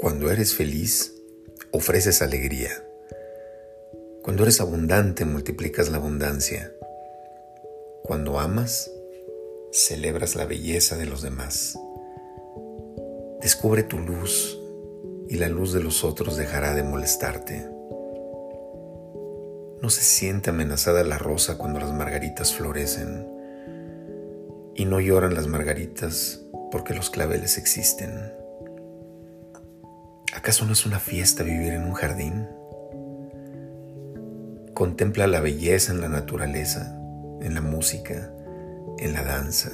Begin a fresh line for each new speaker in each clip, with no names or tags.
Cuando eres feliz, ofreces alegría. Cuando eres abundante, multiplicas la abundancia. Cuando amas, celebras la belleza de los demás. Descubre tu luz y la luz de los otros dejará de molestarte. No se siente amenazada la rosa cuando las margaritas florecen y no lloran las margaritas porque los claveles existen. ¿Acaso no es una fiesta vivir en un jardín? Contempla la belleza en la naturaleza, en la música, en la danza,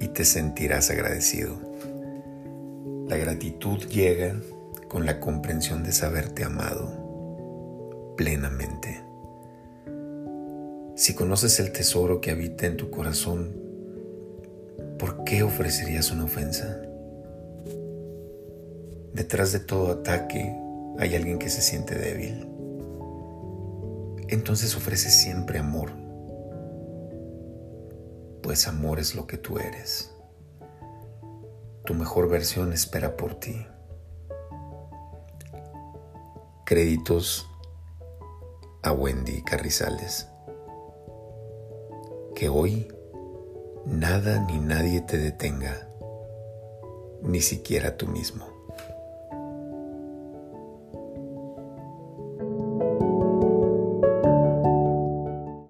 y te sentirás agradecido. La gratitud llega con la comprensión de saberte amado plenamente. Si conoces el tesoro que habita en tu corazón, ¿por qué ofrecerías una ofensa? Detrás de todo ataque hay alguien que se siente débil. Entonces ofrece siempre amor, pues amor es lo que tú eres. Tu mejor versión espera por ti. Créditos a Wendy Carrizales. Que hoy nada ni nadie te detenga, ni siquiera tú mismo.